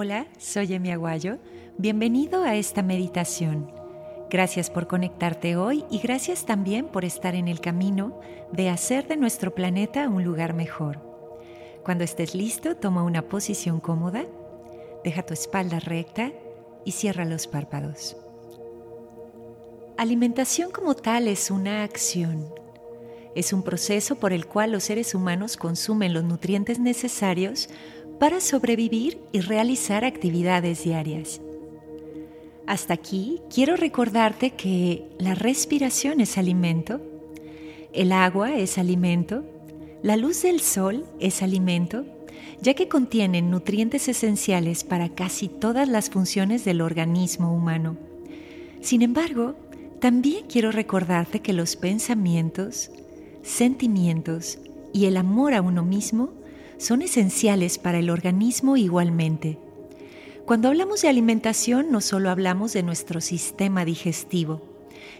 Hola, soy Emi Aguayo. Bienvenido a esta meditación. Gracias por conectarte hoy y gracias también por estar en el camino de hacer de nuestro planeta un lugar mejor. Cuando estés listo, toma una posición cómoda, deja tu espalda recta y cierra los párpados. Alimentación como tal es una acción. Es un proceso por el cual los seres humanos consumen los nutrientes necesarios para sobrevivir y realizar actividades diarias. Hasta aquí quiero recordarte que la respiración es alimento, el agua es alimento, la luz del sol es alimento, ya que contienen nutrientes esenciales para casi todas las funciones del organismo humano. Sin embargo, también quiero recordarte que los pensamientos, sentimientos y el amor a uno mismo son esenciales para el organismo igualmente. Cuando hablamos de alimentación no solo hablamos de nuestro sistema digestivo,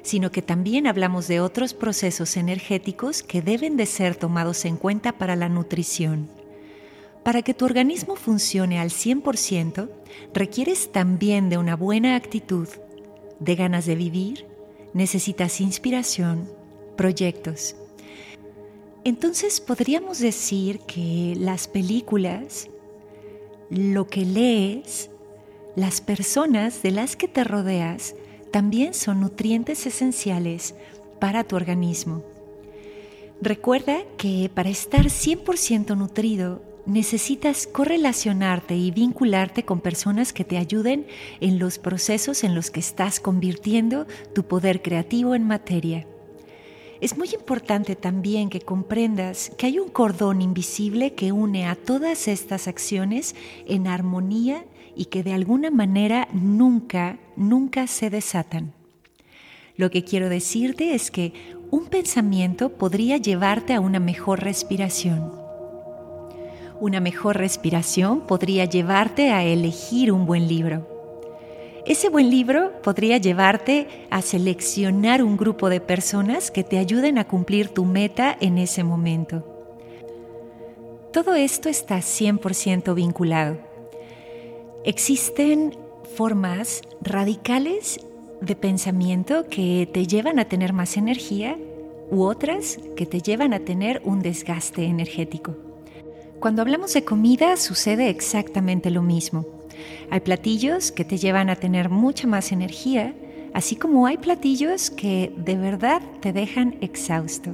sino que también hablamos de otros procesos energéticos que deben de ser tomados en cuenta para la nutrición. Para que tu organismo funcione al 100%, requieres también de una buena actitud, de ganas de vivir, necesitas inspiración, proyectos, entonces podríamos decir que las películas, lo que lees, las personas de las que te rodeas, también son nutrientes esenciales para tu organismo. Recuerda que para estar 100% nutrido necesitas correlacionarte y vincularte con personas que te ayuden en los procesos en los que estás convirtiendo tu poder creativo en materia. Es muy importante también que comprendas que hay un cordón invisible que une a todas estas acciones en armonía y que de alguna manera nunca, nunca se desatan. Lo que quiero decirte es que un pensamiento podría llevarte a una mejor respiración. Una mejor respiración podría llevarte a elegir un buen libro ese buen libro podría llevarte a seleccionar un grupo de personas que te ayuden a cumplir tu meta en ese momento. Todo esto está 100% vinculado. Existen formas radicales de pensamiento que te llevan a tener más energía u otras que te llevan a tener un desgaste energético. Cuando hablamos de comida sucede exactamente lo mismo. Hay platillos que te llevan a tener mucha más energía, así como hay platillos que de verdad te dejan exhausto.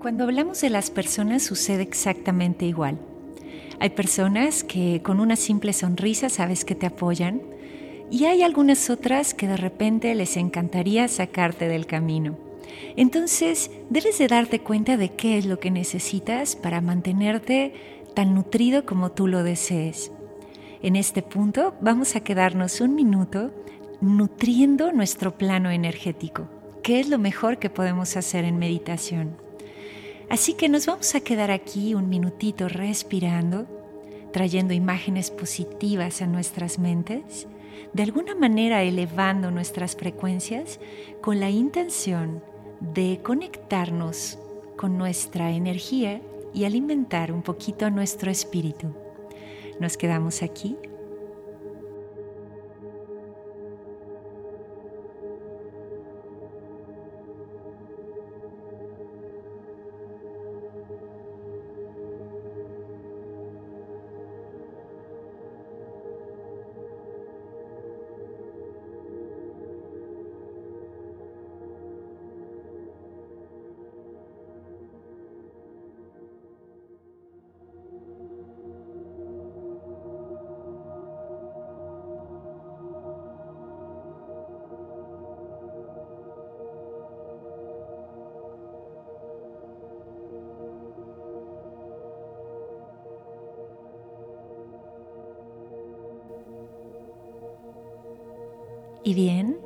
Cuando hablamos de las personas sucede exactamente igual. Hay personas que con una simple sonrisa sabes que te apoyan y hay algunas otras que de repente les encantaría sacarte del camino. Entonces debes de darte cuenta de qué es lo que necesitas para mantenerte tan nutrido como tú lo desees. En este punto vamos a quedarnos un minuto nutriendo nuestro plano energético, que es lo mejor que podemos hacer en meditación. Así que nos vamos a quedar aquí un minutito respirando, trayendo imágenes positivas a nuestras mentes, de alguna manera elevando nuestras frecuencias con la intención de conectarnos con nuestra energía y alimentar un poquito nuestro espíritu. Nos quedamos aquí Y bien,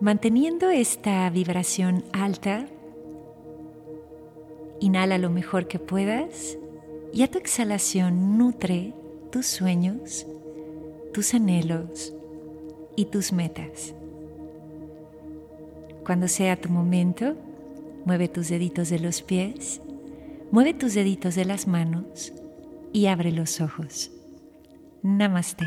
manteniendo esta vibración alta, inhala lo mejor que puedas y a tu exhalación nutre tus sueños, tus anhelos y tus metas. Cuando sea tu momento, mueve tus deditos de los pies, mueve tus deditos de las manos y abre los ojos. Namaste.